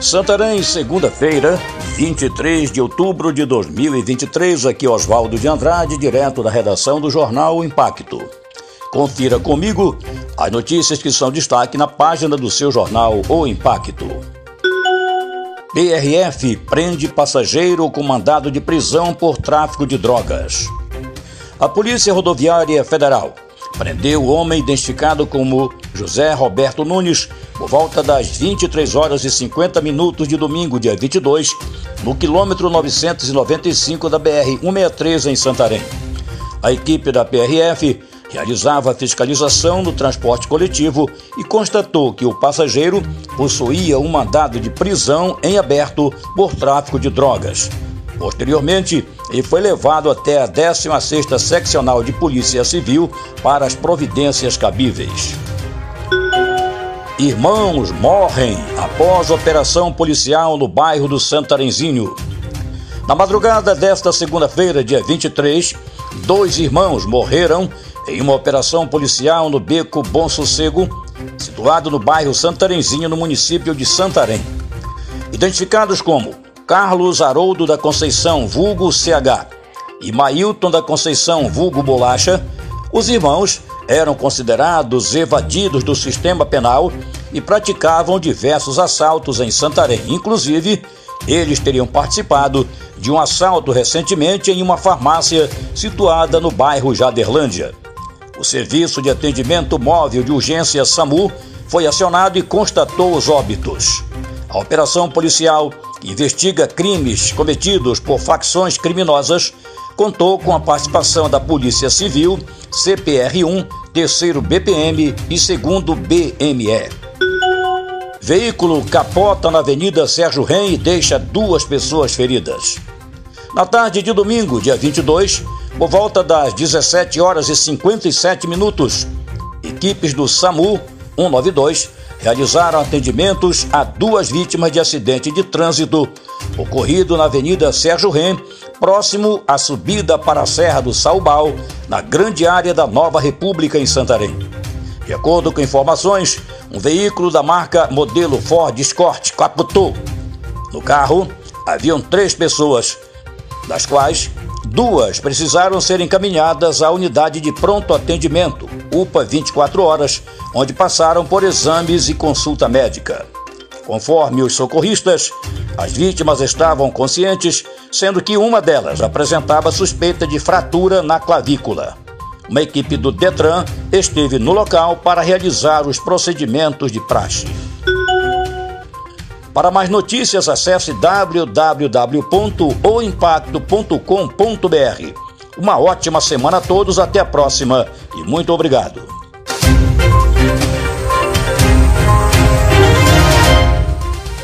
Santarém, segunda-feira, 23 de outubro de 2023, aqui Oswaldo de Andrade, direto da redação do jornal Impacto. Confira comigo as notícias que são destaque na página do seu jornal O Impacto. PRF prende passageiro com mandado de prisão por tráfico de drogas. A Polícia Rodoviária Federal prendeu o homem identificado como José Roberto Nunes por volta das 23 horas e 50 minutos de domingo, dia 22, no quilômetro 995 da BR-163 em Santarém. A equipe da PRF realizava a fiscalização do transporte coletivo e constatou que o passageiro possuía um mandado de prisão em aberto por tráfico de drogas. Posteriormente, ele foi levado até a 16ª Seccional de Polícia Civil para as providências cabíveis. Irmãos morrem após operação policial no bairro do Santarenzinho. Na madrugada desta segunda-feira, dia 23, dois irmãos morreram em uma operação policial no Beco Bom Sossego, situado no bairro Santarenzinho, no município de Santarém. Identificados como Carlos Haroldo da Conceição, vulgo CH, e Mailton da Conceição, vulgo Bolacha, os irmãos eram considerados evadidos do sistema penal e praticavam diversos assaltos em Santarém. Inclusive, eles teriam participado de um assalto recentemente em uma farmácia situada no bairro Jaderlândia. O Serviço de Atendimento Móvel de Urgência SAMU foi acionado e constatou os óbitos. A operação policial investiga crimes cometidos por facções criminosas contou com a participação da Polícia Civil, CPR-1, terceiro BPM e segundo BME. Veículo capota na Avenida Sérgio Ren e deixa duas pessoas feridas. Na tarde de domingo, dia 22, por volta das 17 horas e 57 minutos, equipes do SAMU 192 realizaram atendimentos a duas vítimas de acidente de trânsito ocorrido na Avenida Sérgio Ren, próximo à subida para a Serra do Saubal, na grande área da Nova República em Santarém. De acordo com informações, um veículo da marca modelo Ford Escort capotou. No carro haviam três pessoas, das quais duas precisaram ser encaminhadas à unidade de pronto atendimento, UPA 24 horas, onde passaram por exames e consulta médica. Conforme os socorristas, as vítimas estavam conscientes, sendo que uma delas apresentava suspeita de fratura na clavícula. Uma equipe do Detran esteve no local para realizar os procedimentos de praxe. Para mais notícias, acesse www.oimpacto.com.br. Uma ótima semana a todos, até a próxima e muito obrigado.